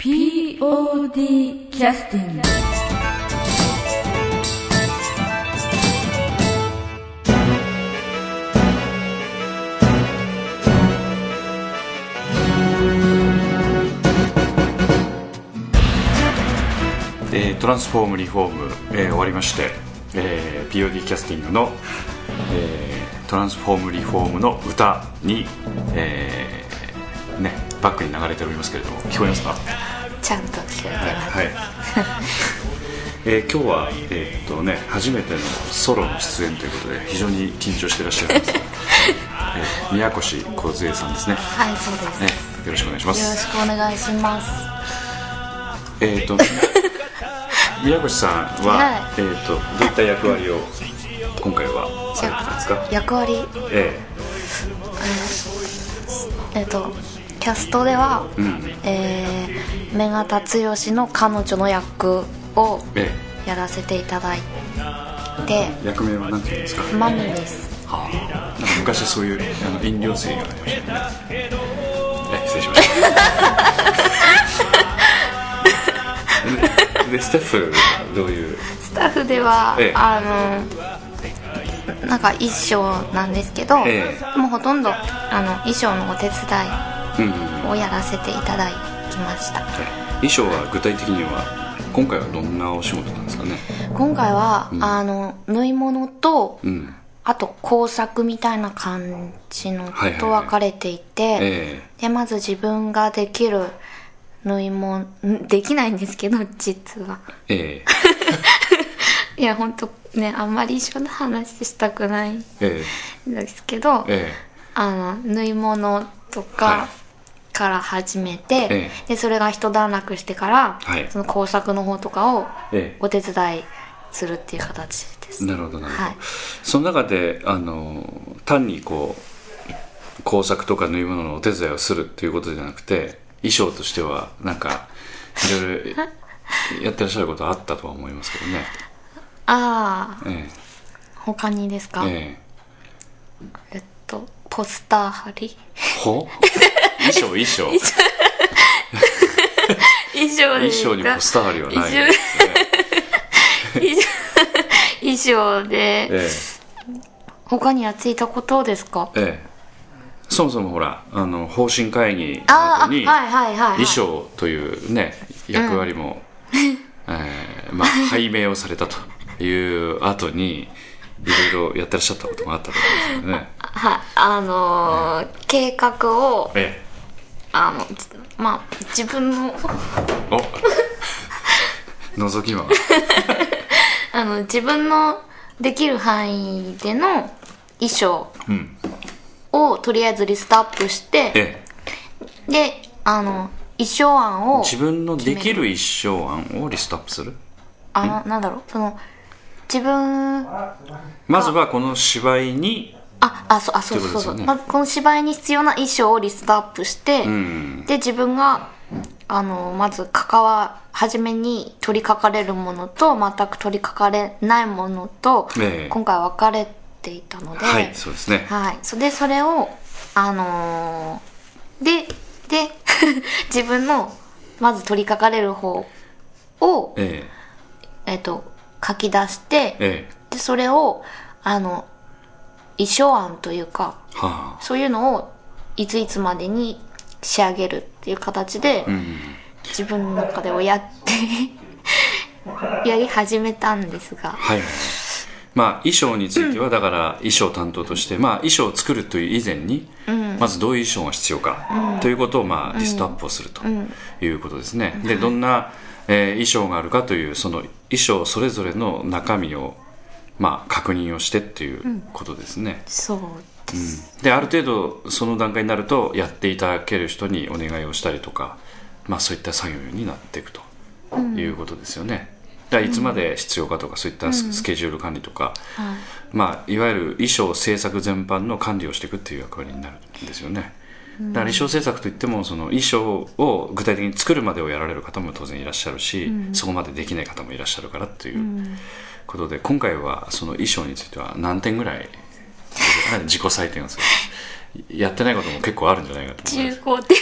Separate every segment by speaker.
Speaker 1: POD キャスティング
Speaker 2: トランスフォームリフォーム、えー終わりまして、えー POD キャスティングの、えートランスフォームリフォームの歌に、えーね、バックに流れておりますけれども聞こえますか？
Speaker 3: ちゃんと聞こえてます、
Speaker 2: はい、えー今日は、えーっとね、初めてのソロの出演ということで非常に緊張してらっしゃるんです、えー宮越梢さんですね。
Speaker 3: はいそうです、
Speaker 2: ねよろしくお願いしま
Speaker 3: よろ
Speaker 2: す
Speaker 3: しくお願いします。
Speaker 2: えーっと 宮越さんは、
Speaker 3: は
Speaker 2: えーっとどういった役割を今回はされてたんですか？
Speaker 3: 役割？
Speaker 2: え
Speaker 3: え。っとキャストでは、
Speaker 2: えうん。
Speaker 3: えー、メガタツヨシの彼女の役を
Speaker 2: え
Speaker 3: やらせていただいて
Speaker 2: え役名は何て言うんですか？
Speaker 3: マミです。
Speaker 2: はあ、なんか昔そういうあの飲料水がありました。よねえ失礼しました。ででスタッフはどういう？
Speaker 3: スタッフでは、
Speaker 2: ええ。
Speaker 3: あのなんか衣装なんですけど、
Speaker 2: え。
Speaker 3: もうほとんどあの衣装のお手伝いをやらせていただきました
Speaker 2: 衣装は具体的には今回はどん。なお仕事なん。ですかね
Speaker 3: 今回は、
Speaker 2: うん。
Speaker 3: あの縫い物と、
Speaker 2: うん。
Speaker 3: あと工作みたいな感じのと分かれていて、でまず自分ができる縫い物できないん。ですけど実は
Speaker 2: ええ
Speaker 3: いや本当ねあん。まり一緒の話したくないん。
Speaker 2: ええ
Speaker 3: ですけど、
Speaker 2: ええ
Speaker 3: あの縫い物とか、
Speaker 2: はい
Speaker 3: から始めて、
Speaker 2: ええ。
Speaker 3: でそれが一段落してから、
Speaker 2: はい。
Speaker 3: その工作の方とかを
Speaker 2: ええ。
Speaker 3: お手伝いするっていう形です、
Speaker 2: なるほどなるほど、
Speaker 3: はい。
Speaker 2: その中であの単にこう工作とか縫い物のお手伝いをするっていうことじゃなくて衣装としてはなんかいろいろ やってらっしゃることあったとは思いますけどね。
Speaker 3: ああ。
Speaker 2: え
Speaker 3: 他にですか、
Speaker 2: ええ。
Speaker 3: えっとポスター貼り。
Speaker 2: えほ？衣装衣装。
Speaker 3: 衣装。
Speaker 2: 衣装 にポスター貼りはない
Speaker 3: 衣
Speaker 2: ですね
Speaker 3: 衣装で、
Speaker 2: え
Speaker 3: 他にやっていたことですか？
Speaker 2: ええ。えそもそもほらあの方針会議の
Speaker 3: ああ
Speaker 2: 後に衣装というね役割も、えーまあ拝命をされたという後にいろいろやってらっしゃったこともあったと思うんですよね。
Speaker 3: はいあのー計画を
Speaker 2: え
Speaker 3: あのつまあ自分の。
Speaker 2: えお。覗き魔
Speaker 3: あの自分のできる範囲での衣装
Speaker 2: うん。
Speaker 3: をとりあえずリストアップして
Speaker 2: え
Speaker 3: であの衣装案
Speaker 2: え
Speaker 3: を
Speaker 2: 自分のできる衣装案をリストアップする？
Speaker 3: あのなんだろう？その自分。
Speaker 2: まずはこの芝居に
Speaker 3: ああそうあそうそうそう、
Speaker 2: ね。
Speaker 3: まずこの芝居に必要な衣装をリストアップして、
Speaker 2: うん。
Speaker 3: で自分があのまず関わ初めに取りかかれるものと全く取りかかれないものと、
Speaker 2: ええ。
Speaker 3: 今回分かれていたので、
Speaker 2: はいそうですね。
Speaker 3: はい、それでそれをあのーでで 自分のまず取りかかれる方を、
Speaker 2: え。
Speaker 3: えっと書き出して、
Speaker 2: ええ。
Speaker 3: でそれをあの衣装案というか
Speaker 2: えはあ。
Speaker 3: そういうのをいついつまでに仕上げるっていう形で、
Speaker 2: うん
Speaker 3: 自分の中ではやって やり始めたんですが。
Speaker 2: はい。まあ衣装についてはだから衣装担当として、まあ衣装を作るという以前に、まずどういう衣装が必要か、ということをまあリストアップをするということですね、でどんな、えー衣装があるかというその衣装それぞれの中身をまあ確認をしてっていうことですね、
Speaker 3: そう
Speaker 2: である程度その段階になるとやっていただける人にお願いをしたりとか、まあ、そういった作業になっていくということですよね、だからいつまで必要かとかそういったススケジュール管理とか、
Speaker 3: はい。
Speaker 2: まあ、いわゆる衣装制作全般の管理をしていくっていう役割になるんですよね。だから衣装制作といってもその衣装を具体的に作るまでをやられる方も当然いらっしゃるし、そこまでできない方もいらっしゃるからっていうことで、今回はその衣装については何点ぐらい自己採点をする。やってないことも結構あるんじゃないかと思います。
Speaker 3: 15点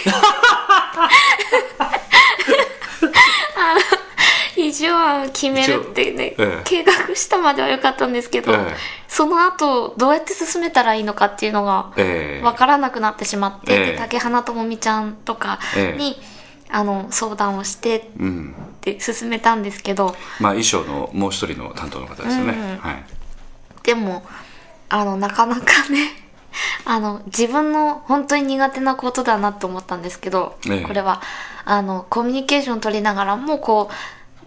Speaker 3: 一応は決めるってね、
Speaker 2: ええ。
Speaker 3: 計画したまでは良かったんですけど、
Speaker 2: ええ。
Speaker 3: その後どうやって進めたらいいのかっていうのが
Speaker 2: ええ。
Speaker 3: 分からなくなってしまって、竹花智美ちゃんとかに、あの相談をして
Speaker 2: うん
Speaker 3: って進めたんですけど
Speaker 2: まあ衣装のもう一人の担当の方ですよね、
Speaker 3: うん。
Speaker 2: はい。
Speaker 3: でもあのなかなかね あの自分の本当に苦手なことだなと思ったんですけど、
Speaker 2: ええ。
Speaker 3: これはあのコミュニケーション取りながらもこう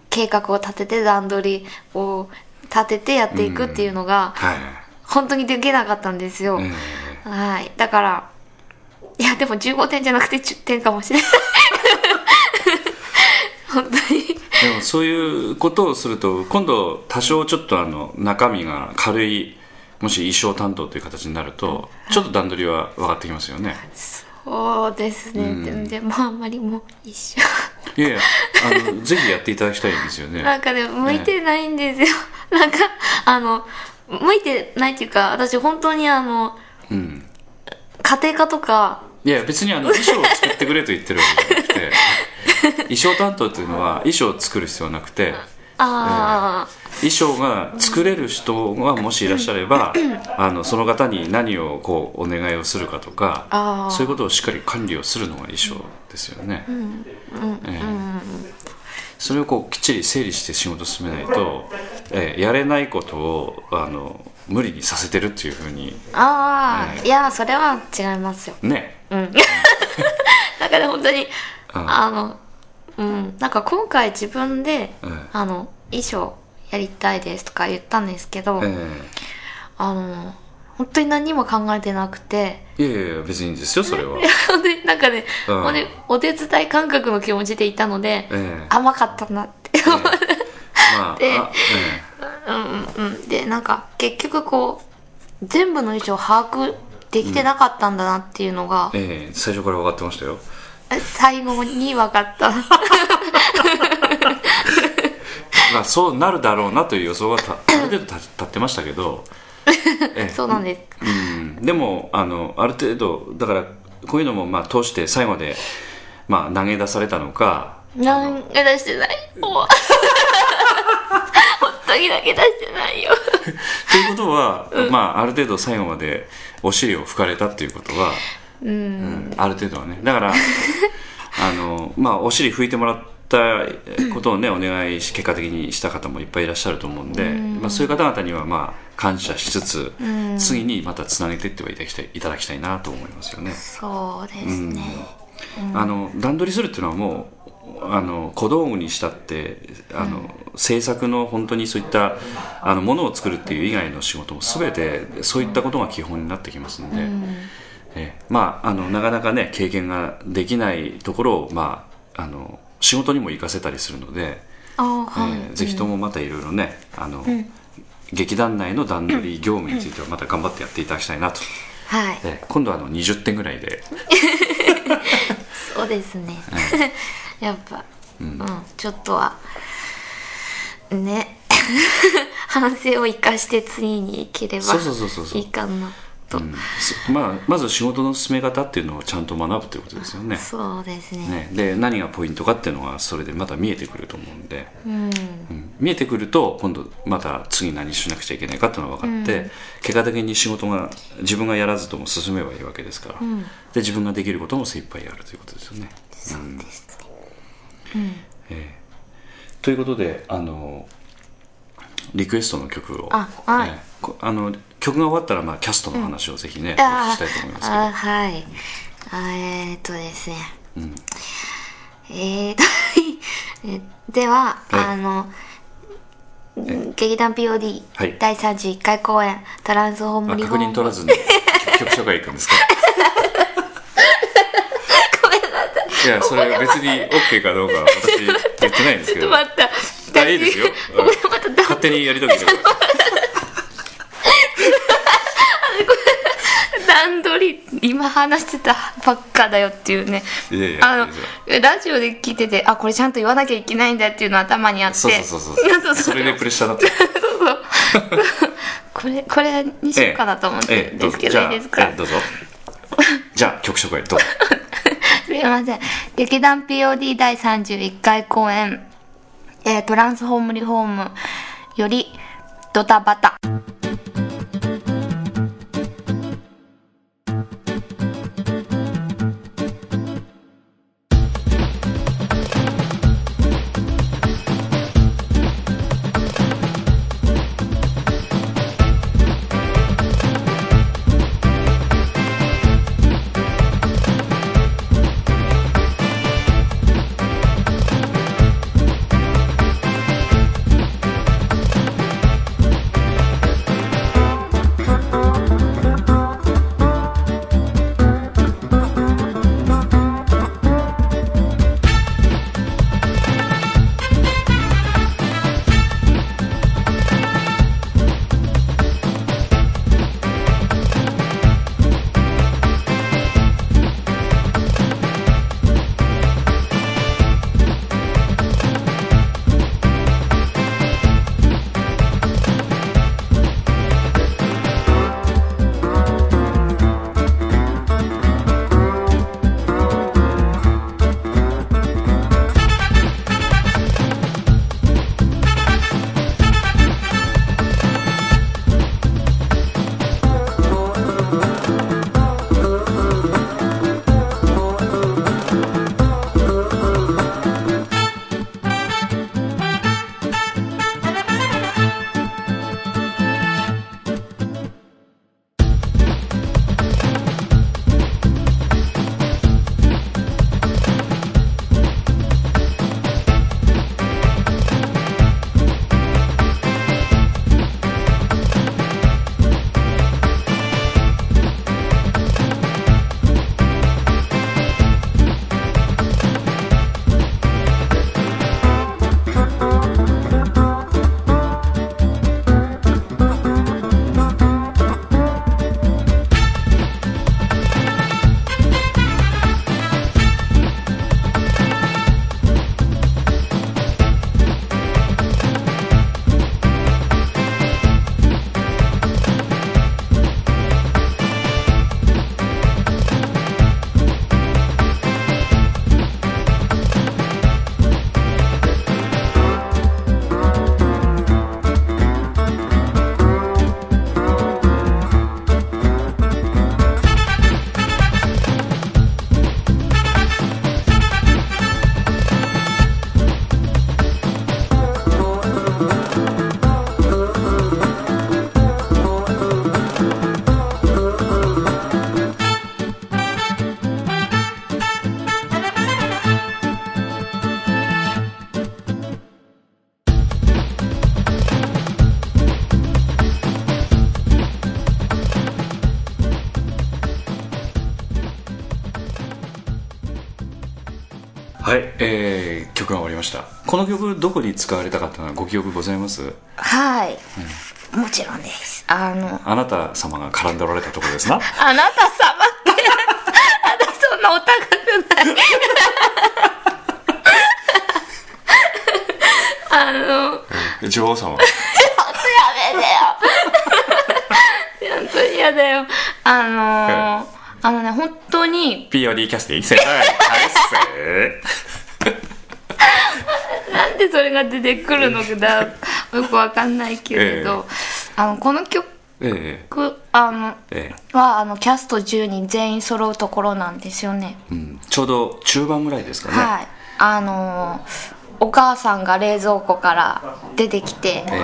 Speaker 3: 計画を立てて段取りを立ててやっていくっていうのが、
Speaker 2: はい。
Speaker 3: 本当にできなかったんですよ、
Speaker 2: え。
Speaker 3: はい。だからいやでも15点じゃなくて10点かもしれない本当に。
Speaker 2: えでもそういうことをすると今度多少ちょっとあの中身が軽いもし衣装担当という形になるとちょっと段取りは分かってきますよね。
Speaker 3: そうですね、全然もうあんまりもう一緒。
Speaker 2: いやいやあのぜひやっていただきたいんですよね。
Speaker 3: なんかね向いてないんですよ、なんかあの向いてないっていうか私本当にあの
Speaker 2: うん。
Speaker 3: 家庭科とか。
Speaker 2: いや別にあの衣装を作ってくれと言ってるわけじゃなくて 衣装担当っていうのは衣装を作る必要はなくて
Speaker 3: あ
Speaker 2: 衣装が作れる人がもしいらっしゃればあのその方に何をこうお願いをするかとかそういうことをしっかり管理をするのが衣装ですよね、ええ。それをこうきっちり整理して仕事を進めないと、ええやれないことをあの無理にさせてるっていうふうに
Speaker 3: あああ、
Speaker 2: ええ。
Speaker 3: いやそれは違いますよ。
Speaker 2: ね。
Speaker 3: だから本当に
Speaker 2: うん。
Speaker 3: あのうん。なんか今回自分で、
Speaker 2: うん
Speaker 3: あの衣装やりたいですとか言ったんですけど、
Speaker 2: え
Speaker 3: あの本当に何も考えてなくて。
Speaker 2: えいやいや別にいいんですよそれは、
Speaker 3: なんかね、
Speaker 2: うん。
Speaker 3: もうねお手伝い感覚の気持ちでいたので、
Speaker 2: ええ。
Speaker 3: 甘かったなって、
Speaker 2: まあ
Speaker 3: で
Speaker 2: あ
Speaker 3: うんうんうん。でなんか結局こう全部の衣装把握できてなかったんだなっていうのが、
Speaker 2: ええええ最初から分かってましたよ
Speaker 3: 最後に分かった。
Speaker 2: まあそうなるだろうなという予想がたある程度立立ってましたけど、ええ。
Speaker 3: そうなんです
Speaker 2: うん、でもあのある程度だからこういうのもまあ通して最後まで、まあ、投げ出されたのか。
Speaker 3: 何が出してない？もう。本当に投げ出してないよ。
Speaker 2: ということは、まあ、ある程度最後までお尻を拭かれたっていうことは、うん。ある程度はね。だから あの、まあ、お尻拭いてもらったことをねお願いし結果的にした方もいっぱいいらっしゃると思うんで、まあ、そういう方々にはまあ感謝しつつ、次にまたつなげていってはいただきたいなと思いますよね。
Speaker 3: そうですね、
Speaker 2: あの段取りするっていうのはもうあの小道具にしたってあの、制作の本当にそういったあのものを作るっていう以外の仕事も全てそういったことが基本になってきますので、えまああのなかなかね経験ができないところを、まあ、あの仕事にも活かせたりするので、
Speaker 3: はい、
Speaker 2: えーぜひともまたいろいろねあの、劇団内の段取り業務についてはまた頑張ってやっていただきたいなと、
Speaker 3: はい。
Speaker 2: えー今度はあの20点ぐらいで。
Speaker 3: そうですね、やっぱ、うんちょっとはね。反省を生かして次に行ければ
Speaker 2: そうそうそうそうそう。
Speaker 3: いいかなと、
Speaker 2: うん。すまあ、まず仕事の進め方っていうのをちゃんと学ぶということですよね。
Speaker 3: そうですね。
Speaker 2: ね。で何がポイントかっていうのがそれでまた見えてくると思うんで、
Speaker 3: うん。
Speaker 2: うん。見えてくると今度また次何しなくちゃいけないかっていうのが分かって、結果的に仕事が自分がやらずとも進めばいいわけですから、で自分ができることも精一杯やるということですよね。うん。ええ。ということであのリクエストの曲を。
Speaker 3: あはい。
Speaker 2: あの曲が終わったら、まあ、キャストの話をぜひね、お聞
Speaker 3: あ
Speaker 2: きしたいと思いますけど。
Speaker 3: あはい。あえー、っとですね、
Speaker 2: ん。
Speaker 3: えー、っ とえでは、
Speaker 2: ええ。
Speaker 3: あの劇団 POD、
Speaker 2: はい。
Speaker 3: 第31回公演「トランスフォーム
Speaker 2: あ
Speaker 3: リーム」
Speaker 2: 確認取らずに曲紹介いくんですか？い。やそれ別に OK かどうか私言ってないんですけど
Speaker 3: また
Speaker 2: あいいですよ。
Speaker 3: ごめん
Speaker 2: 勝手にやりときてください
Speaker 3: 段取り今話してたばっかだよっていうね。あのラジオで聞いててあこれちゃんと言わなきゃいけないんだっていうの頭にあって。
Speaker 2: そうそうそうそ れでプレッシャーだった。
Speaker 3: これこれにしようかなと思ってるんですけど、
Speaker 2: ええ
Speaker 3: いいですか？
Speaker 2: ええどうぞ。じゃあ曲紹介どうぞ
Speaker 3: すいません劇団 POD 第31回公演「えートランスフォームリフォームよりドタバタ。
Speaker 2: どこに使われたかったの？はご記憶ございます？
Speaker 3: はい。もちろんです。あの、
Speaker 2: あなた様が絡んでおられたところですな。
Speaker 3: あなた様。って、あなたそんなお高くない。あの、
Speaker 2: 女王様。
Speaker 3: やめてよ。本当に嫌だよ。あの。ー、あのね、本当に、
Speaker 2: POD キャスティング。正解はい。
Speaker 3: なんでそれが出てくるのかだ、よくわかんないけれど、あの、この曲、
Speaker 2: え
Speaker 3: あの、
Speaker 2: ええ。え
Speaker 3: は、あの、キャスト10人全員揃うところなんですよね。
Speaker 2: うん、ちょうど中盤ぐらいですかね、
Speaker 3: はい。あのーお母さんが冷蔵庫から出てきて、
Speaker 2: え。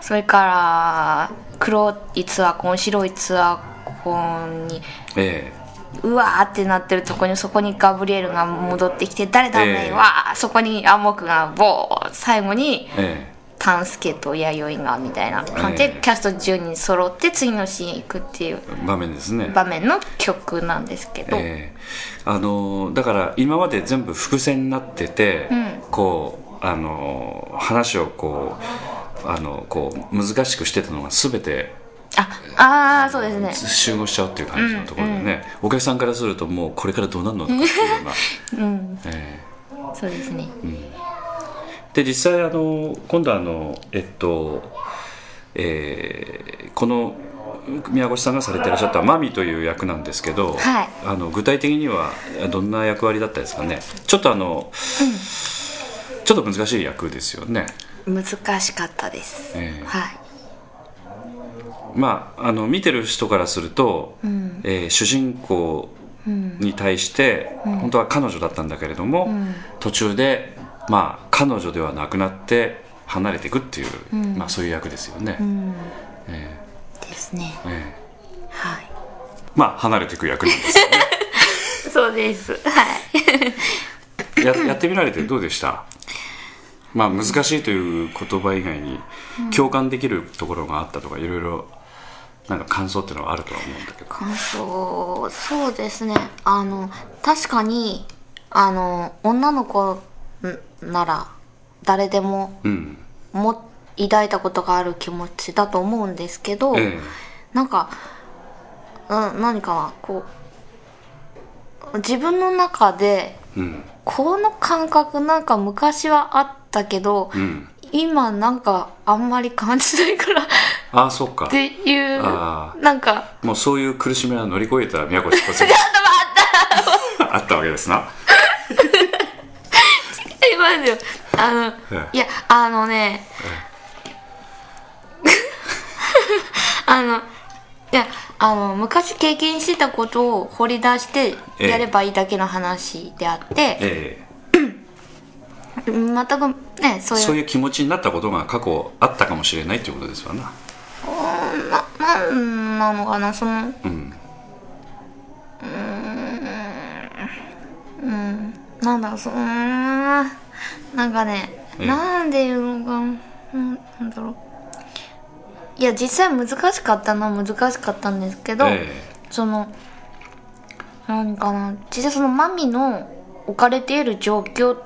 Speaker 3: それから、黒いツアコン、白いツアコンに、
Speaker 2: ええ
Speaker 3: うわーってなってるとこにそこにガブリエルが戻ってきて誰だお前
Speaker 2: ええ。
Speaker 3: わーそこに暗黙がボー最後に
Speaker 2: ええ。
Speaker 3: タンスケと弥生がみたいな感じで、
Speaker 2: ええ。
Speaker 3: キャスト10人揃って次のシーン行くっていう
Speaker 2: 場面ですね。
Speaker 3: 場面の曲なんですけど、
Speaker 2: ええ。あのだから今まで全部伏線になってて、
Speaker 3: ん。
Speaker 2: こうあの話をこうあのこう難しくしてたのが全て
Speaker 3: ああーそうですね。
Speaker 2: 集合しちゃうっていう感じのところでね、お客さんからするともうこれからどうなるのかっていうような、
Speaker 3: うん。
Speaker 2: え
Speaker 3: そうですね。
Speaker 2: えで実際あの今度あのえっと、えーこの宮越さんがされてらっしゃったマミという役なんですけど、
Speaker 3: はい。
Speaker 2: あの具体的にはどんな役割だったですかね。ちょっとあの、ちょっと難しい役ですよね。
Speaker 3: 難しかったです、
Speaker 2: ええ。
Speaker 3: はい
Speaker 2: まああの見てる人からすると、えー主人公に対して、本当は彼女だったんだけれども、途中でまあ彼女ではなくなって離れていくっていう、まあそういう役ですよね、え
Speaker 3: ですね。
Speaker 2: ー。え
Speaker 3: はい。
Speaker 2: ーまあ離れていく役なんですよね。
Speaker 3: そうです。はい。
Speaker 2: ややってみられてどうでした？まあ難しいという言葉以外に共感できるところがあったとかいろいろなんか感想っていうのはあるとは思うんだけど。
Speaker 3: 感想そうですね。あの確かにあの女の子なら誰でも
Speaker 2: うん。
Speaker 3: も抱いたことがある気持ちだと思うんですけど、
Speaker 2: え
Speaker 3: なんか、うん、何かなこう自分の中で
Speaker 2: えうん。
Speaker 3: この感覚なんか昔はあったけど、
Speaker 2: うん。
Speaker 3: 今なんかあんまり感じないからっ
Speaker 2: ああそっか。
Speaker 3: ていう
Speaker 2: あ
Speaker 3: なんか。
Speaker 2: もうそういう苦しみは乗り越えた宮越小杉あったわけですな。
Speaker 3: いますよ。あの、
Speaker 2: え
Speaker 3: いやあのね、あのいやあの昔経験してたことを掘り出してやればいいだけの話であって、
Speaker 2: え
Speaker 3: 全くねそういう。
Speaker 2: えそういう気持ちになったことが過去あったかもしれないっていうことですわな
Speaker 3: ななんなのかなその
Speaker 2: うん。
Speaker 3: なんだそのな。んかね、
Speaker 2: ええ
Speaker 3: なんで言うのかなうんなんだろう。いや実際難しかったのは難しかったんですけど、
Speaker 2: え
Speaker 3: そのなんかな実際そのマミの置かれている状況っ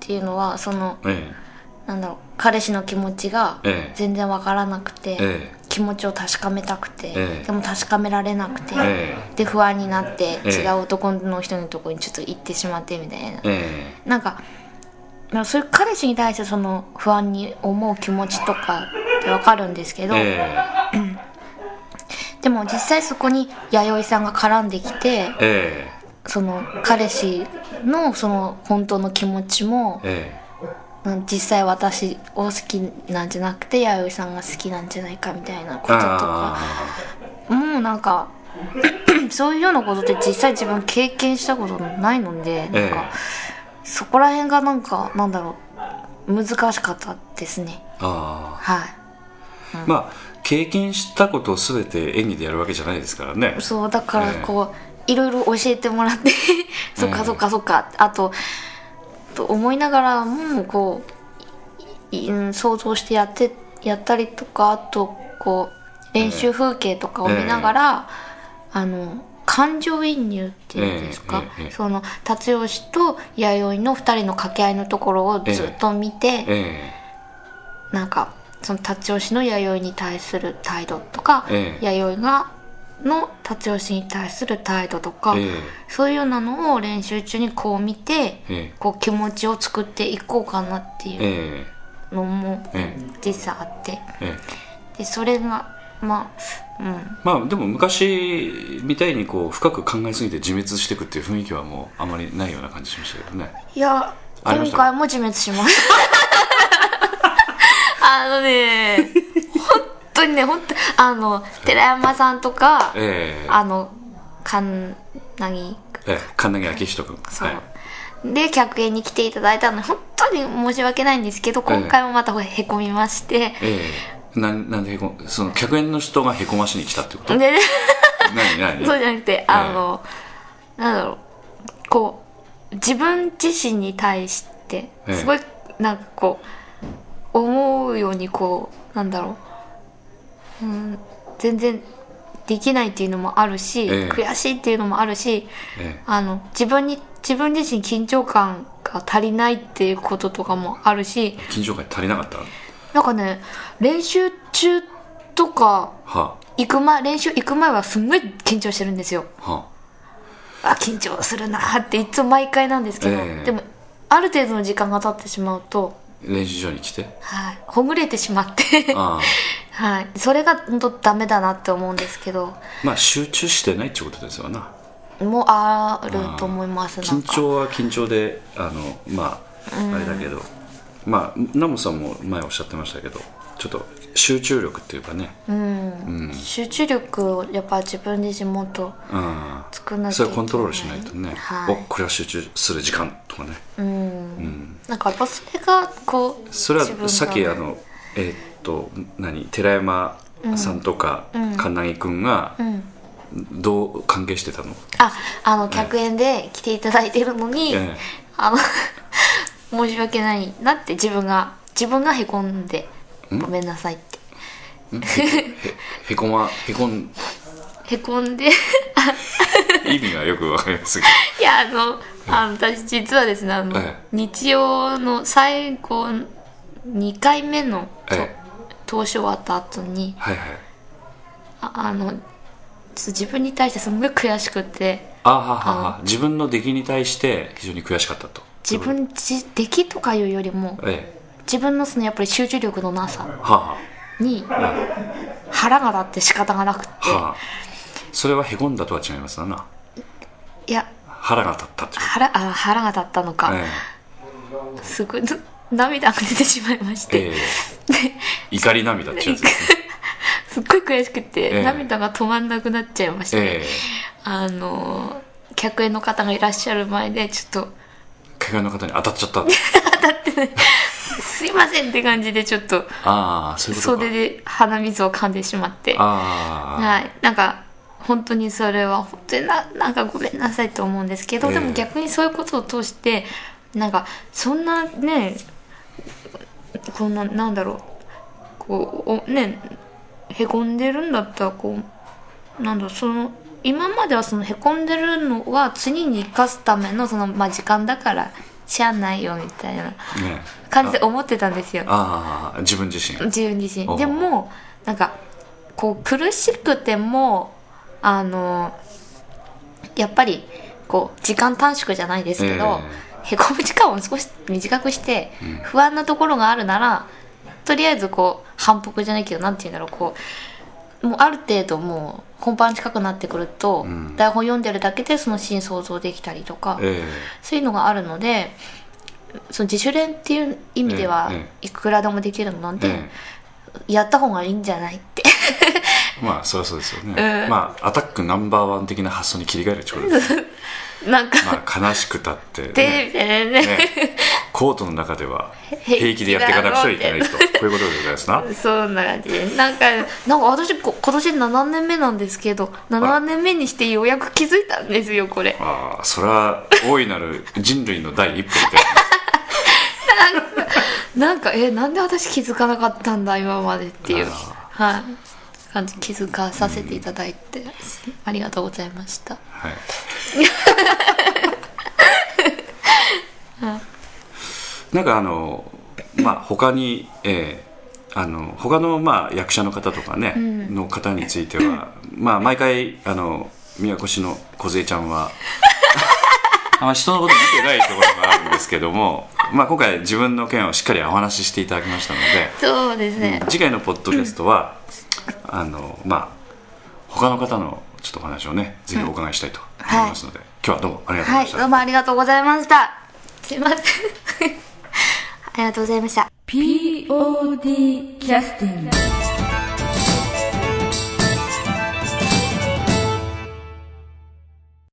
Speaker 3: ていうのはその
Speaker 2: ええ。
Speaker 3: なんだろう彼氏の気持ちが
Speaker 2: ええ。
Speaker 3: 全然わからなくて、
Speaker 2: え
Speaker 3: 気持ちを確かめたくて、
Speaker 2: ええ。
Speaker 3: でも確かめられなくて、
Speaker 2: え
Speaker 3: で不安になって
Speaker 2: ええ。
Speaker 3: 違う男の人のとこにちょっと行ってしまってみたいな、
Speaker 2: ええ。
Speaker 3: なんかそういう彼氏に対してその不安に思う気持ちとかってわかるんですけど、
Speaker 2: え
Speaker 3: でも実際そこに弥生さんが絡んできて
Speaker 2: ええ。
Speaker 3: その彼氏のその本当の気持ちも
Speaker 2: ええ。
Speaker 3: うん実際私を好きなんじゃなくて弥生さんが好きなんじゃないかみたいなこととか。
Speaker 2: あ
Speaker 3: もうなんか そういうようなことって実際自分経験したことないのでなんか、そこら辺がなんかなんだろう難しかったですね。
Speaker 2: あ
Speaker 3: はい。
Speaker 2: あまあ経験したことを全て演技でやるわけじゃないですからね。
Speaker 3: そうだから
Speaker 2: ええ。
Speaker 3: こう、いろいろ教えてもらって そっかそっかそっか。あとと思いながらもこう想像してやってやったりとかあとこう練習風景とかを見ながら、あの感情移入っていうんですか、
Speaker 2: ええええ
Speaker 3: その達吉と弥生の2人の掛け合いのところをずっと見て、
Speaker 2: え
Speaker 3: なんかその達吉の弥生に対する態度とか、
Speaker 2: ええ
Speaker 3: 弥生がの達吉に対する態度とか、
Speaker 2: ええ。
Speaker 3: そういうようなのを練習中にこう見て、
Speaker 2: ええ。
Speaker 3: こう気持ちを作っていこうかなって
Speaker 2: え
Speaker 3: いう
Speaker 2: え
Speaker 3: のも
Speaker 2: え
Speaker 3: 実際あって。
Speaker 2: ええ。え
Speaker 3: でそれがまあうん。
Speaker 2: まあでも昔みたいにこう深く考えすぎて自滅していくっていう雰囲気はもうあまりないような感じしましたけどね。
Speaker 3: いや今回も自滅します。あのね本当にね本当あの寺山さんとか、
Speaker 2: ええ。
Speaker 3: あの神奈
Speaker 2: ええ神奈明人君。
Speaker 3: そう、
Speaker 2: はい。
Speaker 3: で客演に来ていただいたので本当に申し訳ないんですけど今回もまたへこみまして、
Speaker 2: ええ。なんなんでへこその客演の人がへこましに来たってこと？
Speaker 3: で
Speaker 2: 何何？
Speaker 3: そうじゃなくてあの、なんだろうこう自分自身に対して
Speaker 2: ええ。
Speaker 3: すごいなんかこう思うようにこうなんだろう、うん、全然できないっていうのもあるし、
Speaker 2: ええ。
Speaker 3: 悔しいっていうのもあるし
Speaker 2: ええ。
Speaker 3: あの自分に自分自身緊張感が足りないっていうこととかもあるし
Speaker 2: 緊張感足りなかった？
Speaker 3: なんかね練習中とか
Speaker 2: は
Speaker 3: 行く前練習行く前はすんごい緊張してるんですよ。
Speaker 2: あは
Speaker 3: あ。緊張するなーっていつも毎回なんですけど、
Speaker 2: ええ。
Speaker 3: でもある程度の時間が経ってしまうと、
Speaker 2: あ練習場に来て？
Speaker 3: はい、ほぐれてしまって、はい、それが本当ダメだなって思うんですけど。
Speaker 2: まあ集中してないってことですよな。
Speaker 3: もうあると思います
Speaker 2: 緊張は緊張であのまああれだけど。まあナモさんも前おっしゃってましたけどちょっと集中力っていうかね。
Speaker 3: うん、集中力をやっぱ自分自身もっと
Speaker 2: うん。
Speaker 3: 作んなきゃ
Speaker 2: それをコントロールしないとね、
Speaker 3: はい。
Speaker 2: おこれは集中する時間とかね。
Speaker 3: うん、なんかやっぱそれがこう
Speaker 2: それはさっきあのえーっと何寺山さんとか神奈木君が
Speaker 3: うん。
Speaker 2: どう関係してたの、
Speaker 3: ああの客演で来ていただいてるのに、
Speaker 2: ええ。
Speaker 3: あの 申し訳ないなって自分が自分がへこんでごめんなさいって。
Speaker 2: へへこまへこん？
Speaker 3: へこんで。
Speaker 2: 意味がよくわかりますけ
Speaker 3: いやあのあの私実はですねあの、
Speaker 2: ええ。
Speaker 3: 日曜の最後2回目のと、
Speaker 2: え。え
Speaker 3: 投資終わった後に
Speaker 2: どはいはい。
Speaker 3: ああのち自分に対してすごい悔しくて
Speaker 2: あははは。自分の出来に対して非常に悔しかったと。
Speaker 3: 自分自出来とかいうよりも
Speaker 2: ええ。
Speaker 3: 自分のそのやっぱり集中力のなさ
Speaker 2: は
Speaker 3: に腹が立って仕方がなくて。
Speaker 2: あはあ。それはへこんだとは違いますわな。い
Speaker 3: や。
Speaker 2: 腹が立ったってこ
Speaker 3: 腹あ腹が立ったのか、
Speaker 2: とえ。
Speaker 3: すごいな涙が出てしまいまし
Speaker 2: ええ。
Speaker 3: て、
Speaker 2: え怒り涙ってやつですね。
Speaker 3: すっごい悔しくて、
Speaker 2: ええ。
Speaker 3: 涙が止まんなくなっちゃいまして、
Speaker 2: ええ。
Speaker 3: あの客演の方がいらっしゃる前でちょっと。
Speaker 2: 怪我の方に当たっちゃった。
Speaker 3: すいませんって感じでちょっと。
Speaker 2: ああそういうことか。
Speaker 3: 袖で鼻水を噛んでしまって。はい。なんか本当にそれは本当にななんかごめんなさいと思うんですけど、
Speaker 2: ええ。
Speaker 3: でも逆にそういうことを通してなんかそんなねこんななんだろう。こうおねへこんでるんだったらこうなんだろう。その今まではそのへこんでるのは次に生かすためのその、まあ、時間だからしゃあないよみたいな
Speaker 2: ね。
Speaker 3: 感じで思ってたんですよ。
Speaker 2: ああ自分自身。
Speaker 3: 自分自身。でもなんかこう苦しくてもあのやっぱりこう時間短縮じゃないですけど、へこむ時間を少し短くして、不安なところがあるならとりあえずこう反復じゃないけどなんて言うんだろう。こうもうある程度もう本番近くなってくると、
Speaker 2: ん。
Speaker 3: 台本読んでるだけでそのシーン想像できたりとか、
Speaker 2: え
Speaker 3: そういうのがあるのでその自主練っていう意味では
Speaker 2: ええ
Speaker 3: いくらでもできるので、
Speaker 2: ええ
Speaker 3: やった方がいいんじゃないって。
Speaker 2: えまあそりゃそうですよね、まあアタックナンバーワン的な発想に切り替えるってことですね
Speaker 3: なんか、
Speaker 2: まあ悲しくたって、
Speaker 3: みたいなね。
Speaker 2: ね。コートの中では平気でやっていかなくちゃいけないと。こういうことでございますな。
Speaker 3: そんな感じ。でなんかなんか私こ今年7年目なんですけど7年目にしてようやく気づいたんですよこれ。
Speaker 2: ああそれは大いなる人類の第一歩みたいな。
Speaker 3: なんかえなんで私気づかなかったんだ今までっていう
Speaker 2: あ
Speaker 3: はい。感じ気づかさせていただいて、ありがとうございました。
Speaker 2: はいなんかあのまあ他にえーあの他のまあ役者の方とかね、の方についてはまあ毎回あの宮古市の梢ちゃんは あんま人のこと見てないところがあるんですけども、まあ、今回自分の件をしっかりお話ししていただきましたので
Speaker 3: そうですね、
Speaker 2: 次回のポッドキャストは、あのまあ他の方のちょっとお話をねぜひお伺いしたいと思いますので、今日はどうもありがとうございました、
Speaker 3: はいどうもありがとうございました。すいませんありがとうございました。
Speaker 1: POD キャスティング